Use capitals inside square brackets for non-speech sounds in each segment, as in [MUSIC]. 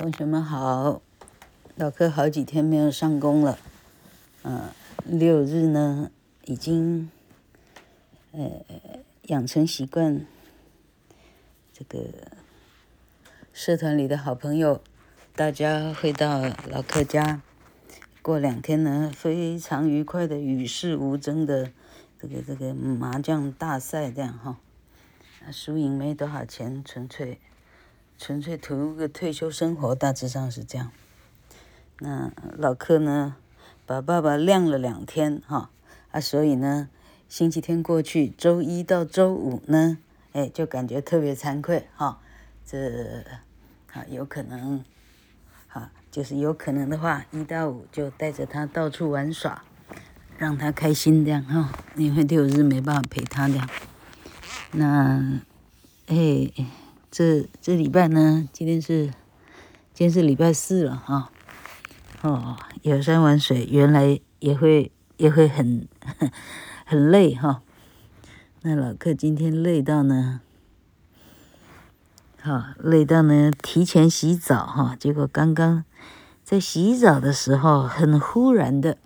同学们好，老柯好几天没有上工了，嗯，六日呢已经，呃，养成习惯，这个社团里的好朋友，大家会到老柯家，过两天呢非常愉快的与世无争的这个这个麻将大赛这样哈，输赢没多少钱，纯粹。纯粹图个退休生活，大致上是这样。那老柯呢，把爸爸晾了两天哈，啊，所以呢，星期天过去，周一到周五呢，哎，就感觉特别惭愧哈。这啊，有可能，啊，就是有可能的话，一到五就带着他到处玩耍，让他开心这样哈。因为六日没办法陪他这样。那，哎。这这礼拜呢，今天是今天是礼拜四了哈。哦，游山玩水，原来也会也会很 [LAUGHS] 很累哈。那老客今天累到呢，好累到呢，提前洗澡哈。结果刚刚在洗澡的时候，很忽然的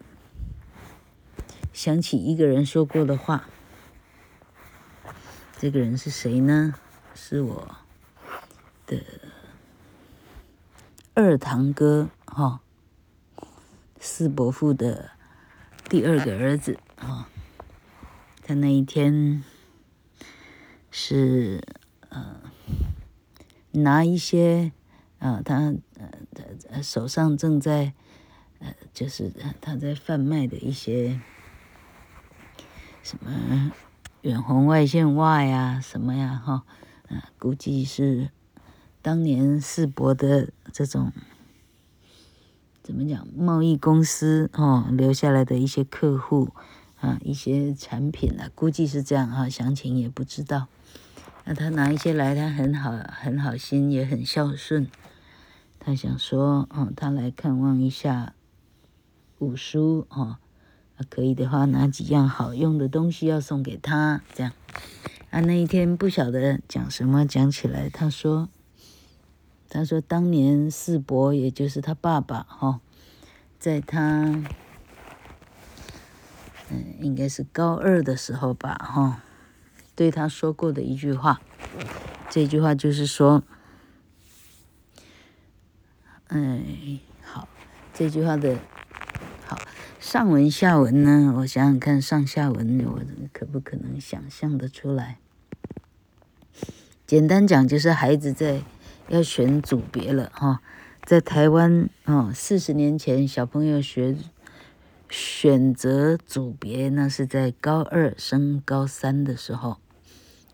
想起一个人说过的话。这个人是谁呢？是我。的二堂哥哈，四伯父的第二个儿子哈，他那一天是呃拿一些啊，他呃手上正在呃就是他在贩卖的一些什么远红外线袜呀什么呀哈，啊估计是。当年世博的这种怎么讲？贸易公司哦，留下来的一些客户啊，一些产品啊，估计是这样哈，详情也不知道。那他拿一些来，他很好，很好心，也很孝顺。他想说，哦，他来看望一下五叔哦，可以的话，拿几样好用的东西要送给他，这样。啊，那一天不晓得讲什么，讲起来，他说。他说：“当年世博，也就是他爸爸，哈，在他，嗯，应该是高二的时候吧，哈，对他说过的一句话。这句话就是说，哎，好，这句话的，好，上文下文呢，我想想看，上下文我可不可能想象得出来？简单讲，就是孩子在。”要选组别了哈，在台湾哦，四十年前小朋友学选择组别，那是在高二升高三的时候。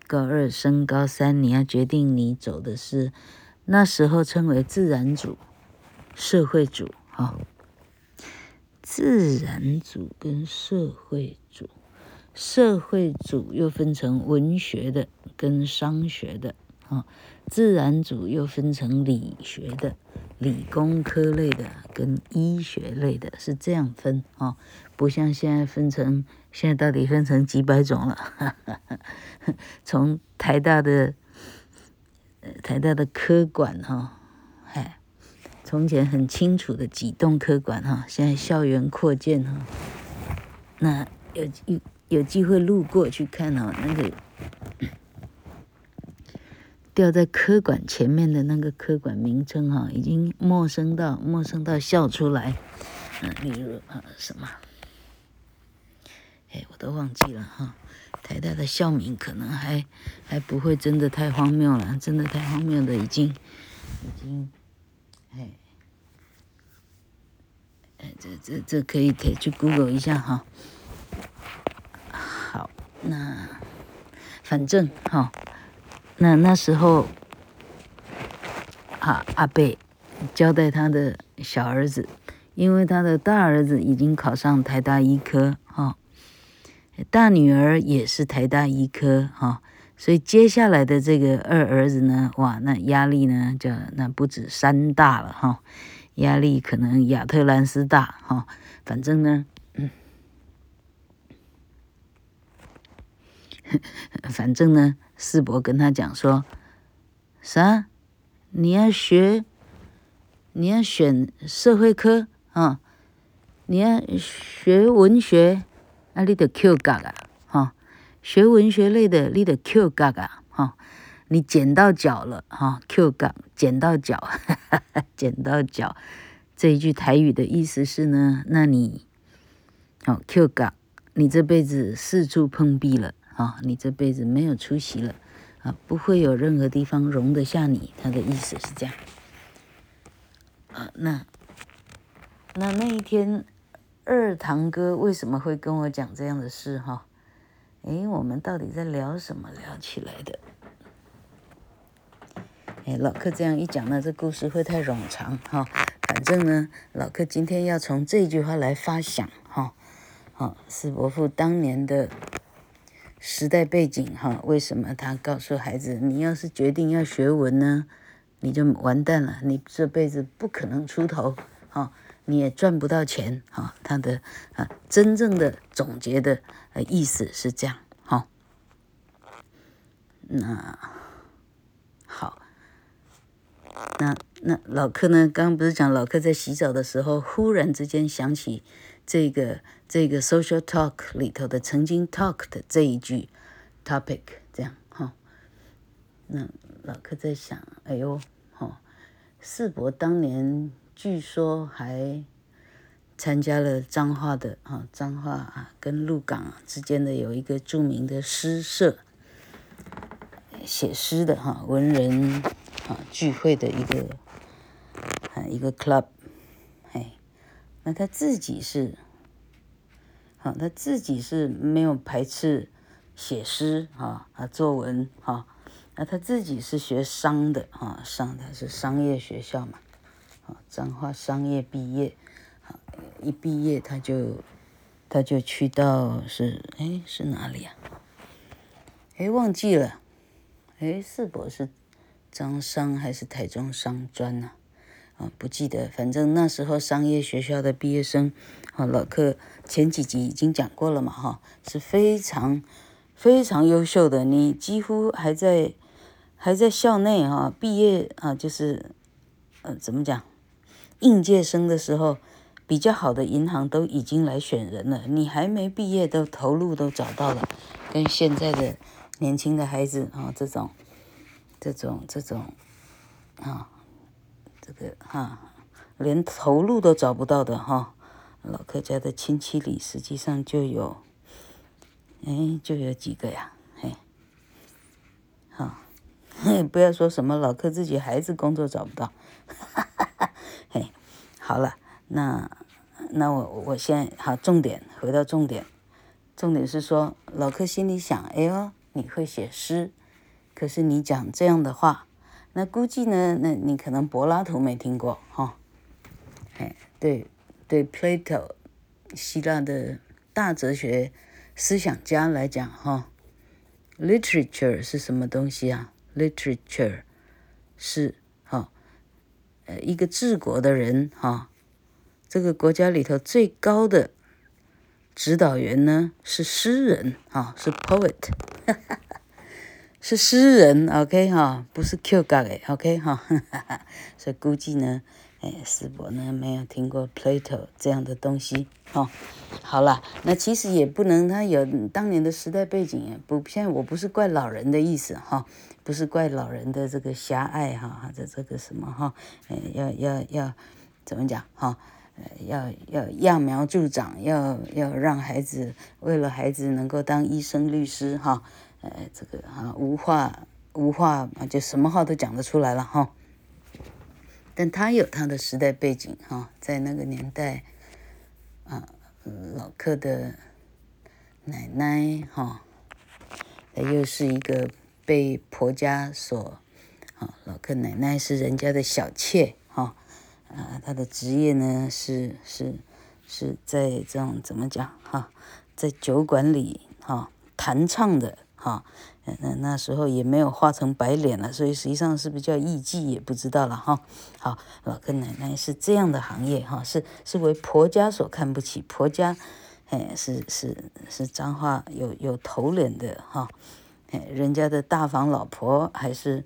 高二升高三，你要决定你走的是那时候称为自然组、社会组哈。自然组跟社会组，社会组又分成文学的跟商学的。啊，自然组又分成理学的、理工科类的跟医学类的，是这样分啊，不像现在分成，现在到底分成几百种了。[LAUGHS] 从台大的，呃台大的科馆哈，哎，从前很清楚的几栋科馆哈，现在校园扩建哈，那有有有机会路过去看哦，那个。掉在科馆前面的那个科馆名称哈，已经陌生到陌生到笑出来。嗯，例如啊什么，哎，我都忘记了哈。台大的校名可能还还不会真的太荒谬了，真的太荒谬的已经已经，哎，哎，这这这可以可以去 Google 一下哈。好，那反正哈。那那时候，啊，阿贝交代他的小儿子，因为他的大儿子已经考上台大医科，哈，大女儿也是台大医科，哈，所以接下来的这个二儿子呢，哇，那压力呢，就那不止山大了，哈，压力可能亚特兰斯大，哈，反正呢，[LAUGHS] 反正呢。世博跟他讲说：“啥？你要学你要选社会科啊，你要学文学，啊，你得 Q 嘎啊，哈，学文学类的，你得 Q 嘎啊，哈，你捡到脚了，哈，Q 嘎，捡到脚，哈哈哈，捡到脚，这一句台语的意思是呢，那你，哦，Q 嘎，你这辈子四处碰壁了，啊，你这辈子没有出息了。啊，不会有任何地方容得下你，他的意思是这样。啊，那那那一天，二堂哥为什么会跟我讲这样的事？哈，哎，我们到底在聊什么聊起来的？哎，老克这样一讲呢，这故事会太冗长哈。反正呢，老克今天要从这句话来发想哈。好，四伯父当年的。时代背景哈，为什么他告诉孩子，你要是决定要学文呢，你就完蛋了，你这辈子不可能出头，哈，你也赚不到钱，哈，他的啊真正的总结的呃意思是这样，哈，那好，那那老克呢，刚刚不是讲老克在洗澡的时候，忽然之间想起。这个这个 social talk 里头的曾经 talk 的这一句 topic 这样哈，那老克在想，哎呦哈，世伯当年据说还参加了彰化的哈彰化啊跟鹿港之间的有一个著名的诗社，写诗的哈文人啊聚会的一个啊一个 club 哎。那他自己是，啊，他自己是没有排斥写诗啊啊作文哈，那他自己是学商的啊，上的是商业学校嘛，啊，彰化商业毕业，啊，一毕业他就他就去到是哎是哪里啊？哎忘记了，哎四伯是彰商还是台中商专呢？不记得，反正那时候商业学校的毕业生，啊，老客前几集已经讲过了嘛，哈，是非常非常优秀的。你几乎还在还在校内哈毕业啊，就是呃怎么讲，应届生的时候，比较好的银行都已经来选人了，你还没毕业都头路都找到了，跟现在的年轻的孩子啊这种这种这种啊。这个哈，连头路都找不到的哈，老客家的亲戚里实际上就有，哎，就有几个呀，嘿，哈，嘿，不要说什么老客自己孩子工作找不到，哈哈哈，嘿，好了，那那我我先好，重点回到重点，重点是说老客心里想，哎呦，你会写诗，可是你讲这样的话。那估计呢？那你可能柏拉图没听过哈？哎，对对，Plato，希腊的大哲学思想家来讲哈，literature 是什么东西啊？literature 是哈，呃，一个治国的人哈，这个国家里头最高的指导员呢是诗人哈，是 poet 哈哈。[LAUGHS] 是诗人，OK 哈，不是 Q 嘎的，OK 哈，[LAUGHS] 所以估计呢，哎，四伯呢没有听过 Plato 这样的东西，哈，好了，那其实也不能，他有当年的时代背景，不，现在我不是怪老人的意思，哈，不是怪老人的这个狭隘，哈，这这个什么哈，哎，要要要怎么讲，哈，要要揠苗助长，要要让孩子为了孩子能够当医生、律师，哈。呃，这个啊，无话无话啊，就什么话都讲得出来了哈。但他有他的时代背景哈，在那个年代，啊，老克的奶奶哈，又是一个被婆家所，啊，老克奶奶是人家的小妾哈，啊，他的职业呢是是是在这种怎么讲哈，在酒馆里哈弹唱的。哈，那那时候也没有画成白脸了，所以实际上是不是叫艺妓也不知道了哈。好，老跟奶奶是这样的行业哈，是是为婆家所看不起，婆家，哎，是是是脏话有有头脸的哈，哎，人家的大房老婆还是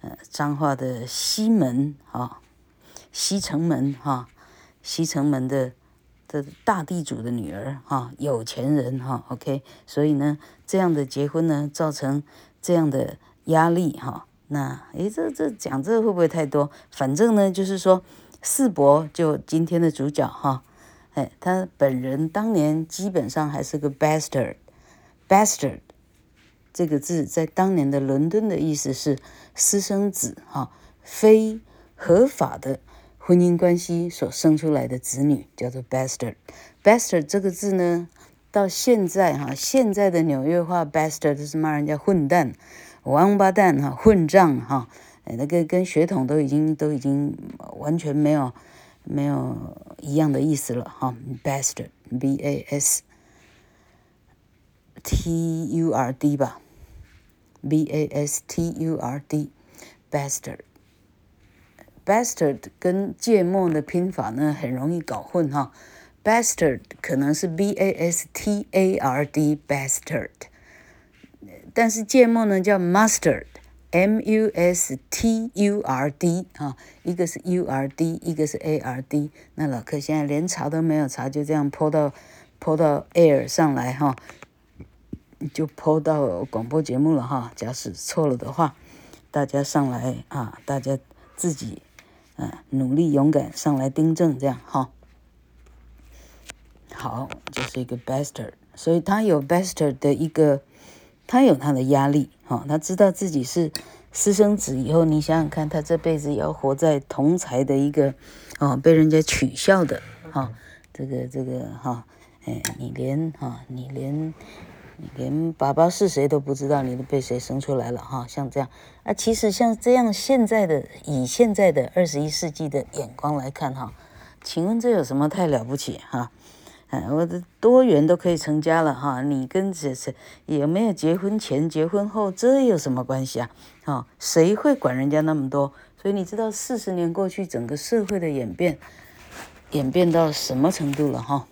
呃脏话的西门哈，西城门哈，西城门的的大地主的女儿哈，有钱人哈，OK，所以呢，这样的结婚呢，造成这样的压力哈。那诶，这这讲这会不会太多？反正呢，就是说四伯就今天的主角哈，哎，他本人当年基本上还是个 bastard，bastard。这个字在当年的伦敦的意思是私生子哈，非合法的婚姻关系所生出来的子女叫做 bastard。bastard 这个字呢，到现在哈，现在的纽约话 bastard 是骂人家混蛋、王八蛋哈、混账哈，哎那个跟血统都已经都已经完全没有没有一样的意思了哈。bastard，b a s t u r d 吧。b a s t u r d，bastard，bastard 跟芥末的拼法呢很容易搞混哈，bastard 可能是 b a s t a r d，bastard，但是芥末呢叫 mustard，m u s t u r d 啊，一个是 u r d，一个是 a r d，那老客现在连查都没有查，就这样泼到泼到 air 上来哈。就 po 到广播节目了哈，假使错了的话，大家上来啊，大家自己嗯、啊、努力勇敢上来订正这样哈。好，就是一个 bastard，所以他有 bastard 的一个，他有他的压力哈，他知道自己是私生子以后，你想想看，他这辈子要活在同才的一个哦被人家取笑的哈，这个这个哈，哎，你连哈，你连。你连爸爸是谁都不知道，你都被谁生出来了哈？像这样啊，其实像这样现在的以现在的二十一世纪的眼光来看哈，请问这有什么太了不起哈？嗯，我的多元都可以成家了哈，你跟这这有没有结婚前、结婚后这有什么关系啊？哈，谁会管人家那么多？所以你知道四十年过去，整个社会的演变演变到什么程度了哈？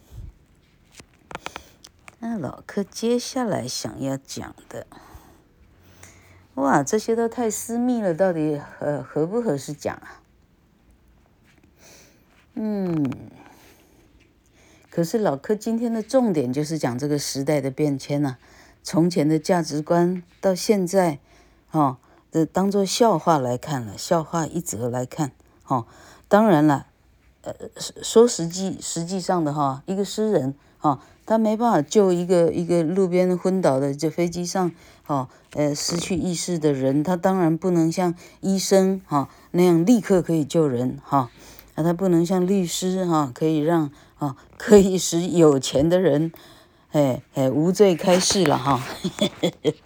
那老柯接下来想要讲的，哇，这些都太私密了，到底合合不合适讲啊？嗯，可是老柯今天的重点就是讲这个时代的变迁呐、啊，从前的价值观到现在，哦，这当做笑话来看了，笑话一则来看，哦，当然了，呃，说实际实际上的哈，一个诗人，哈。他没办法救一个一个路边昏倒的，就飞机上，哦，呃，失去意识的人，他当然不能像医生哈、那样立刻可以救人哈，哦、他不能像律师哈、可以让啊、可以使有钱的人，哎哎无罪开释了哈，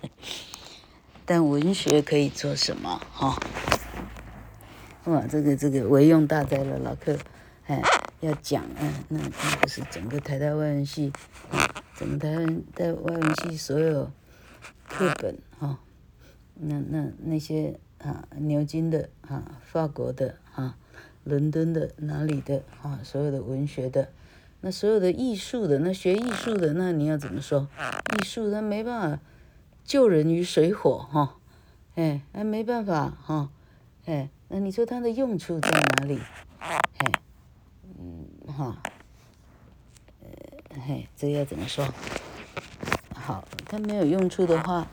[LAUGHS] 但文学可以做什么哈？哇，这个这个为用大哉了，老客，哎。要讲，嗯，那那不是整个台大外文系，整个台湾的外文系所有课本哈，那那那些啊牛津的啊法国的伦敦的哪里的啊所有的文学的，那所有的艺术的那学艺术的那你要怎么说？艺术它没办法救人于水火哈，哎，那没办法哈，哎，那你说它的用处在哪里？哎。嗯，哈，呃，嘿，这要怎么说？好，它没有用处的话，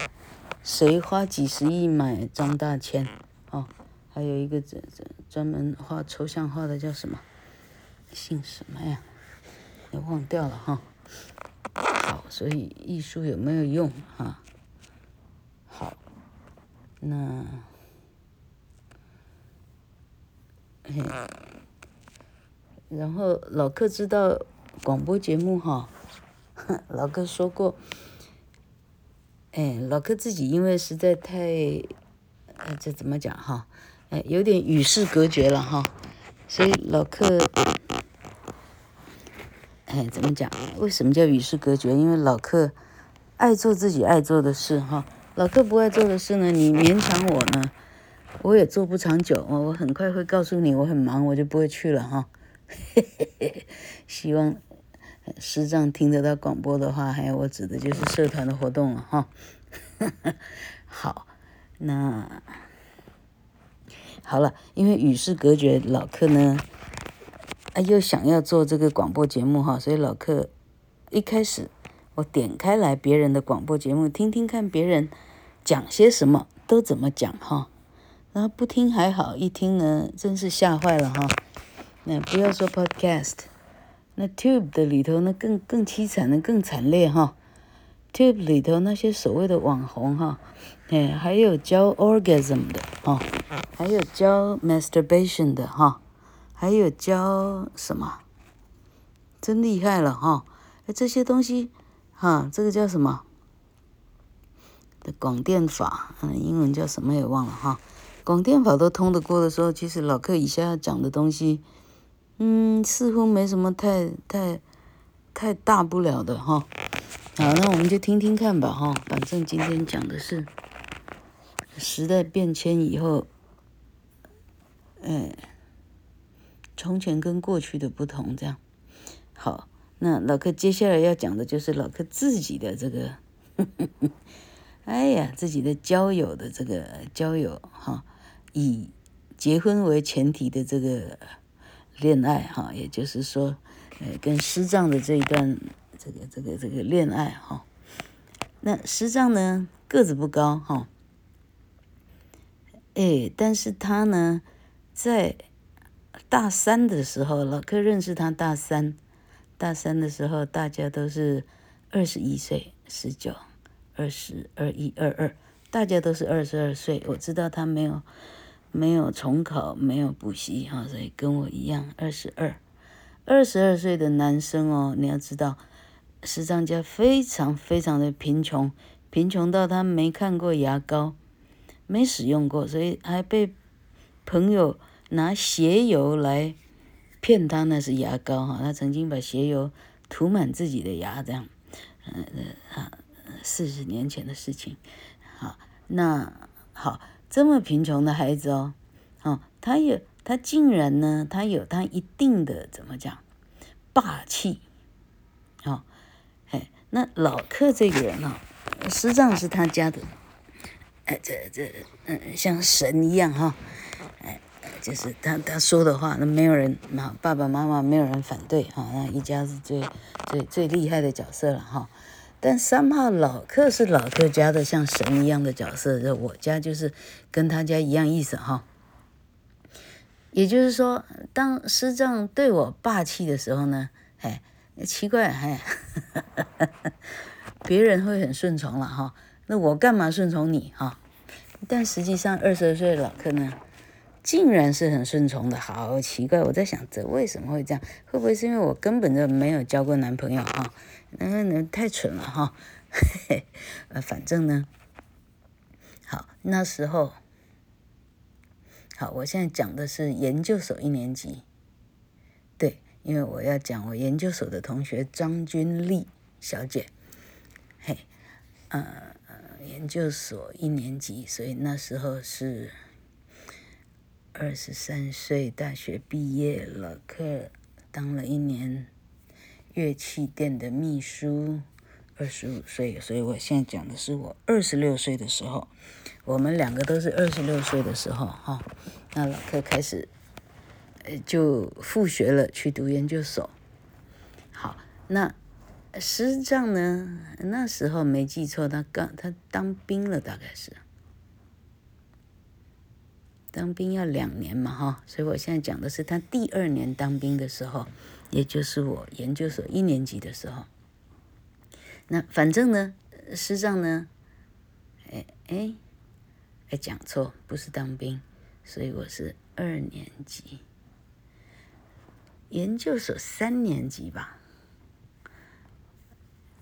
谁花几十亿买张大千？哦，还有一个这这专门画抽象画的叫什么？姓什么呀？也忘掉了哈。好，所以艺术有没有用哈？好，那，嘿。然后老客知道广播节目哈，[LAUGHS] 老客说过，哎，老柯自己因为实在太，呃，这怎么讲哈？哎，有点与世隔绝了哈，所以老客，哎，怎么讲？为什么叫与世隔绝？因为老客爱做自己爱做的事哈，老客不爱做的事呢，你勉强我呢，我也做不长久，我我很快会告诉你我很忙，我就不会去了哈。[LAUGHS] 希望师长听得到广播的话，还有我指的就是社团的活动了哈。[LAUGHS] 好，那好了，因为与世隔绝，老客呢啊，又想要做这个广播节目哈，所以老客一开始我点开来别人的广播节目，听听看别人讲些什么，都怎么讲哈。然后不听还好，一听呢，真是吓坏了哈。那不要说 Podcast，那 Tube 的里头呢，更更凄惨的，更惨烈哈。Tube 里头那些所谓的网红哈，哎，还有教 orgasm 的哈，还有教 masturbation 的哈。还有教什么？真厉害了哈！哎，这些东西，哈，这个叫什么？的广电法，嗯，英文叫什么也忘了哈。广电法都通得过的时候，其实老客以下要讲的东西，嗯，似乎没什么太太太大不了的哈。好，那我们就听听看吧哈。反正今天讲的是时代变迁以后，哎。从前跟过去的不同，这样好。那老克接下来要讲的就是老克自己的这个，[LAUGHS] 呵呵哎呀，自己的交友的这个交友哈，以结婚为前提的这个恋爱哈，也就是说，呃，跟师丈的这一段这个这个这个恋爱哈。那师丈呢，个子不高哈，哎，但是他呢，在大三的时候，老克认识他。大三，大三的时候，大家都是二十一岁、十九、二十、二一、二二，大家都是二十二岁。我知道他没有没有重考，没有补习哈，所以跟我一样二十二。二十二岁的男生哦，你要知道，师长家非常非常的贫穷，贫穷到他没看过牙膏，没使用过，所以还被朋友。拿鞋油来骗他，那是牙膏哈。他曾经把鞋油涂满自己的牙，这样，嗯呃四十年前的事情。好，那好，这么贫穷的孩子哦，哦，他有他竟然呢，他有他一定的怎么讲霸气，哦，哎，那老克这个人哦，实际上是他家的，哎，这这嗯，像神一样哈。哎就是他他说的话，那没有人，妈爸爸妈妈没有人反对哈，那一家是最最最厉害的角色了哈。但三号老客是老客家的像神一样的角色，我家就是跟他家一样意思哈。也就是说，当师丈对我霸气的时候呢，哎，奇怪哎，[LAUGHS] 别人会很顺从了哈，那我干嘛顺从你哈？但实际上二十岁的老客呢？竟然是很顺从的，好奇怪！我在想，这为什么会这样？会不会是因为我根本就没有交过男朋友啊？那那太蠢了哈！嘿嘿，呃，反正呢，好，那时候，好，我现在讲的是研究所一年级，对，因为我要讲我研究所的同学张君丽小姐，嘿，呃，研究所一年级，所以那时候是。二十三岁，大学毕业，了克当了一年乐器店的秘书。二十五岁，所以我现在讲的是我二十六岁的时候，我们两个都是二十六岁的时候哈。那老克开始，呃，就复学了，去读研究所。好，那师丈呢？那时候没记错，他刚他当兵了，大概是。当兵要两年嘛，哈，所以我现在讲的是他第二年当兵的时候，也就是我研究所一年级的时候。那反正呢，师丈呢，哎哎哎，讲错，不是当兵，所以我是二年级，研究所三年级吧？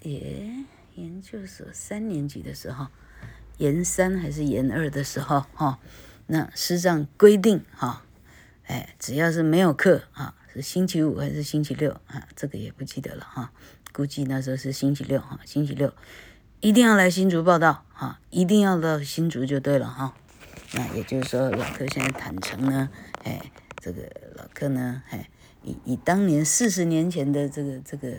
耶，研究所三年级的时候，研三还是研二的时候，哈。那师长规定哈，哎，只要是没有课啊，是星期五还是星期六啊？这个也不记得了哈，估计那时候是星期六哈，星期六一定要来新竹报到哈，一定要到新竹就对了哈。那也就是说，老克现在坦诚呢，哎，这个老克呢，哎，以以当年四十年前的这个这个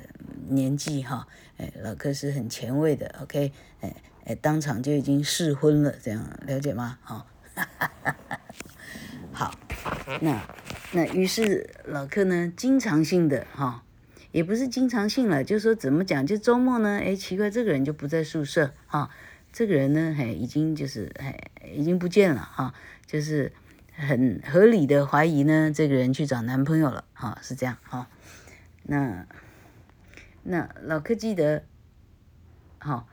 年纪哈，哎，老克是很前卫的，OK，哎哎，当场就已经试婚了，这样了解吗？哈。[LAUGHS] 好，那那于是老克呢，经常性的哈，也不是经常性了，就说怎么讲，就周末呢，哎，奇怪，这个人就不在宿舍哈，这个人呢，嘿，已经就是嘿，已经不见了哈，就是很合理的怀疑呢，这个人去找男朋友了哈，是这样哈。那那老克记得，哈，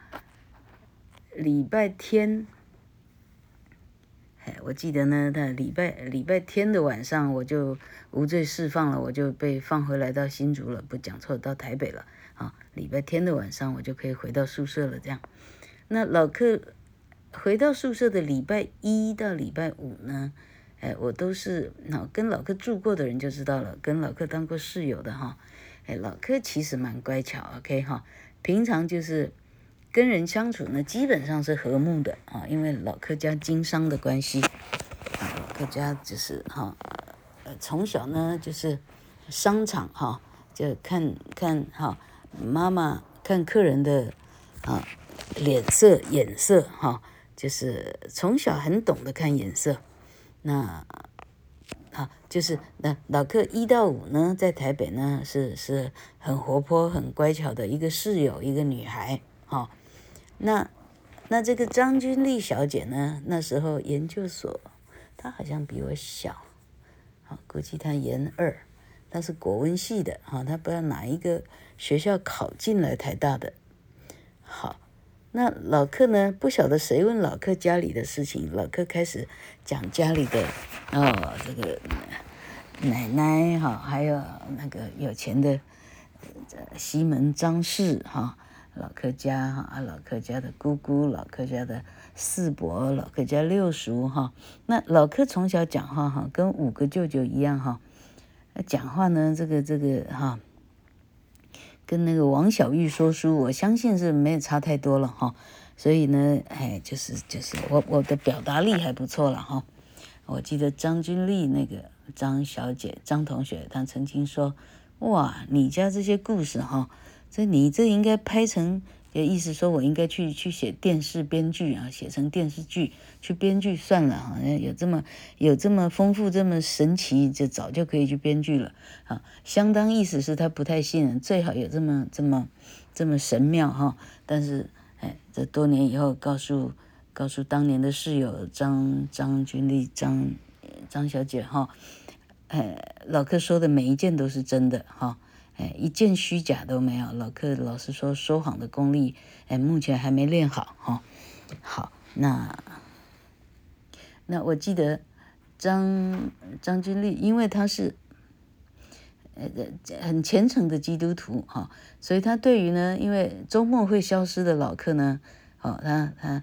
礼拜天。哎，我记得呢，他礼拜礼拜天的晚上，我就无罪释放了，我就被放回来到新竹了，不讲错，到台北了。啊，礼拜天的晚上，我就可以回到宿舍了。这样，那老克回到宿舍的礼拜一到礼拜五呢，哎，我都是那跟老克住过的人就知道了，跟老克当过室友的哈，哎，老柯其实蛮乖巧，OK 哈，平常就是。跟人相处呢，基本上是和睦的啊，因为老柯家经商的关系，啊，老克家就是哈，呃，从小呢就是商场哈，就看看哈，妈妈看客人的啊脸色眼色哈，就是从小很懂得看眼色，那啊就是那老克一到五呢，在台北呢是是很活泼很乖巧的一个室友，一个女孩哈。那，那这个张君丽小姐呢？那时候研究所，她好像比我小，好，估计她研二，她是国文系的，哈，她不知道哪一个学校考进来台大的。好，那老克呢？不晓得谁问老克家里的事情，老克开始讲家里的，哦，这个奶奶哈，还有那个有钱的西门张氏哈。老克家哈，老克家的姑姑，老克家的四伯，老克家六叔哈。那老克从小讲话哈，跟五个舅舅一样哈。讲话呢，这个这个哈，跟那个王小玉说书，我相信是没有差太多了哈。所以呢，哎，就是就是我我的表达力还不错了哈。我记得张君丽那个张小姐张同学，她曾经说：“哇，你家这些故事哈。”这你这应该拍成，也意思说我应该去去写电视编剧啊，写成电视剧去编剧算了，好像有这么有这么丰富这么神奇，就早就可以去编剧了啊。相当意思是他不太信任，最好有这么这么这么神妙哈。但是哎，这多年以后告诉告诉当年的室友张张君丽张张小姐哈，哎，老克说的每一件都是真的哈。哎，一件虚假都没有。老克老师说，说谎的功力，哎，目前还没练好哈。好，那那我记得张张君丽，因为他是呃很虔诚的基督徒哈，所以他对于呢，因为周末会消失的老客呢，哦，他他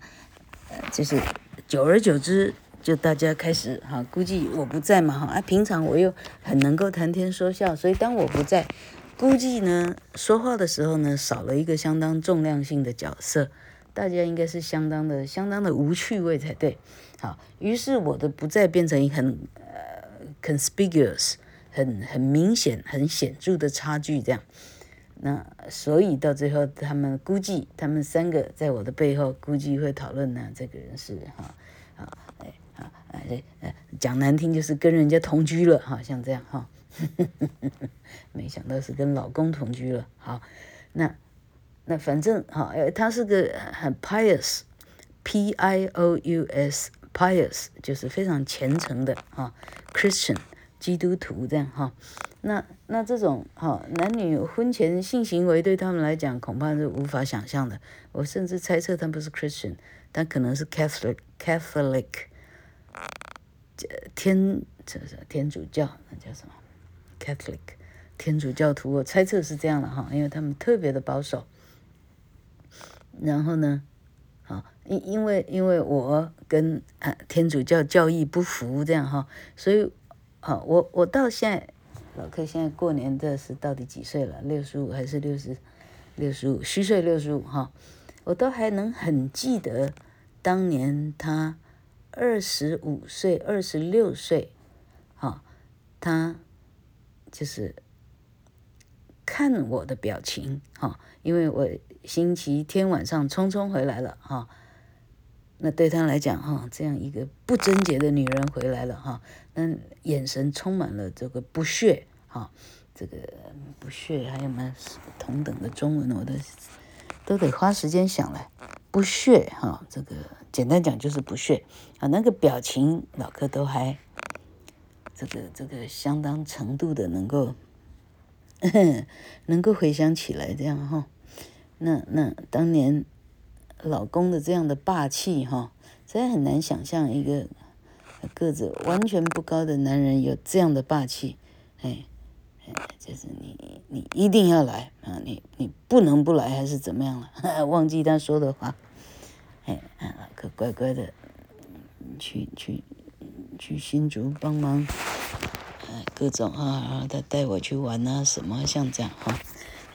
就是久而久之，就大家开始哈，估计我不在嘛哈，啊，平常我又很能够谈天说笑，所以当我不在。估计呢，说话的时候呢，少了一个相当重量性的角色，大家应该是相当的、相当的无趣味才对。好，于是我的不再变成很呃 conspicuous，很很明显、很显著的差距这样。那所以到最后，他们估计他们三个在我的背后估计会讨论呢，这个人是哈啊哎啊哎哎讲难听就是跟人家同居了哈，像这样哈。没想到是跟老公同居了。好，那那反正哈，他是个很 pious，p i o u s，pious 就是非常虔诚的哈，Christian 基督徒这样哈。那那这种哈男女婚前性行为对他们来讲恐怕是无法想象的。我甚至猜测他不是 Christian，他可能是 Catholic，Catholic，天这是天主教，那叫什么？Catholic，天主教徒，我猜测是这样的哈，因为他们特别的保守。然后呢，啊，因因为因为我跟啊天主教教义不符，这样哈，所以，啊，我我到现在，老克现在过年的是到底几岁了？六十五还是六十？六十五，虚岁六十五哈，我都还能很记得当年他二十五岁、二十六岁，哈，他。就是看我的表情哈，因为我星期天晚上匆匆回来了哈，那对他来讲哈，这样一个不贞洁的女人回来了哈，那眼神充满了这个不屑哈，这个不屑还有没有同等的中文？我都都得花时间想来，不屑哈，这个简单讲就是不屑啊，那个表情老哥都还这个这个相当程度的能够 [LAUGHS] 能够回想起来这样哈，那那当年。老公的这样的霸气哈，实在很难想象一个个子完全不高的男人有这样的霸气，哎，就是你你一定要来啊，你你不能不来还是怎么样了？[LAUGHS] 忘记他说的话，哎，可乖乖的去去去新竹帮忙，各种啊，他带我去玩啊什么像这样哈，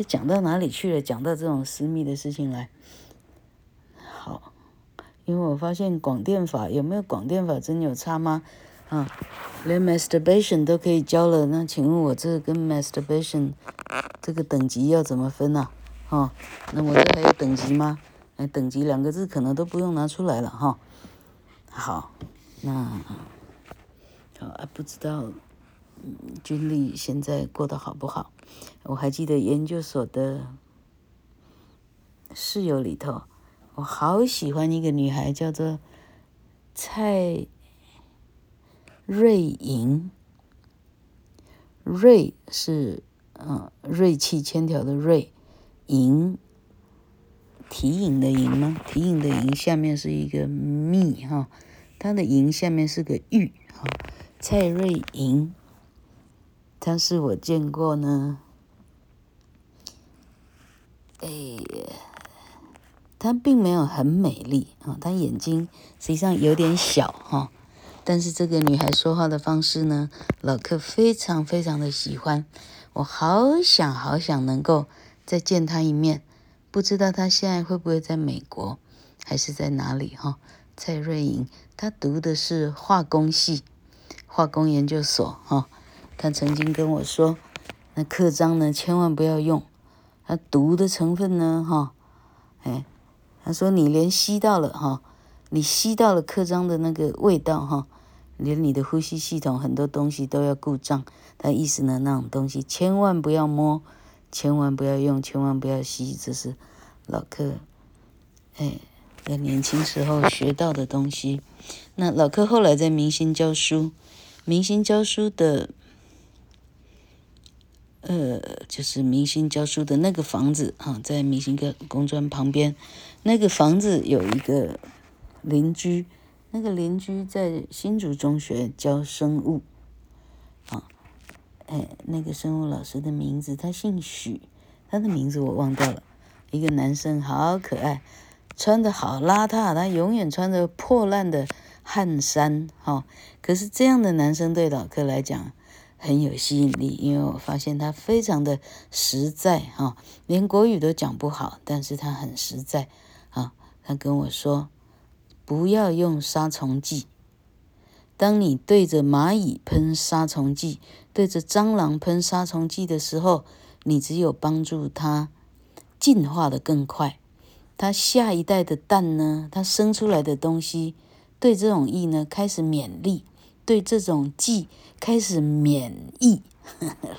讲到哪里去了？讲到这种私密的事情来。好因为我发现广电法有没有广电法真有差吗？啊，连 masturbation 都可以教了，那请问我这个跟 masturbation 这个等级要怎么分呢？啊？那我这还有等级吗？哎，等级两个字可能都不用拿出来了哈，好，那好啊，不知道军历现在过得好不好？我还记得研究所的室友里头。我好喜欢一个女孩，叫做蔡瑞莹。瑞是嗯锐气千条的锐，莹提颖的引吗？提颖的引下面是一个密哈，它的引下面是个玉哈。蔡瑞莹，她是我见过呢，哎。她并没有很美丽啊，她眼睛实际上有点小哈，但是这个女孩说话的方式呢，老柯非常非常的喜欢，我好想好想能够再见她一面，不知道她现在会不会在美国，还是在哪里哈？蔡瑞莹，她读的是化工系，化工研究所哈，他曾经跟我说，那刻章呢千万不要用，它毒的成分呢哈，哎。他说：“你连吸到了哈，你吸到了刻章的那个味道哈，连你的呼吸系统很多东西都要故障。他意思呢，那种东西千万不要摸，千万不要用，千万不要吸。这是老客哎在年轻时候学到的东西。那老客后来在明星教书，明星教书的。”呃，就是明星教书的那个房子哈，在明星个工专旁边，那个房子有一个邻居，那个邻居在新竹中学教生物，啊，哎，那个生物老师的名字他姓许，他的名字我忘掉了，一个男生好可爱，穿得好邋遢，他永远穿着破烂的汗衫，哈，可是这样的男生对老客来讲。很有吸引力，因为我发现他非常的实在哈，连国语都讲不好，但是他很实在啊。他跟我说，不要用杀虫剂。当你对着蚂蚁喷杀虫剂，对着蟑螂喷杀虫剂的时候，你只有帮助它进化的更快。它下一代的蛋呢，它生出来的东西对这种液呢开始免疫。对这种剂开始免疫，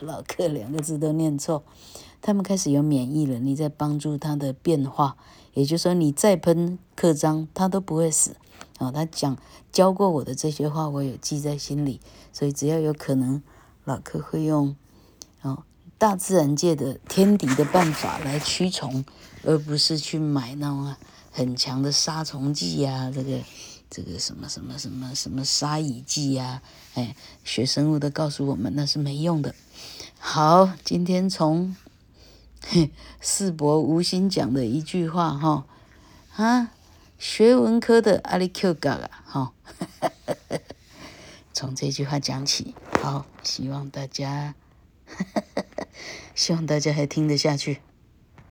老客两个字都念错，他们开始有免疫了。你在帮助它的变化，也就是说，你再喷刻章，它都不会死。哦，他讲教过我的这些话，我有记在心里。所以只要有可能，老客会用哦大自然界的天敌的办法来驱虫，而不是去买那种很强的杀虫剂呀、啊，这个。这个什么什么什么什么杀蚁剂呀？哎，学生物的告诉我们那是没用的。好，今天从 [LAUGHS] 世博无心讲的一句话哈啊，学文科的阿里 Q 嘎了哈，[LAUGHS] 从这句话讲起。好，希望大家 [LAUGHS] 希望大家还听得下去。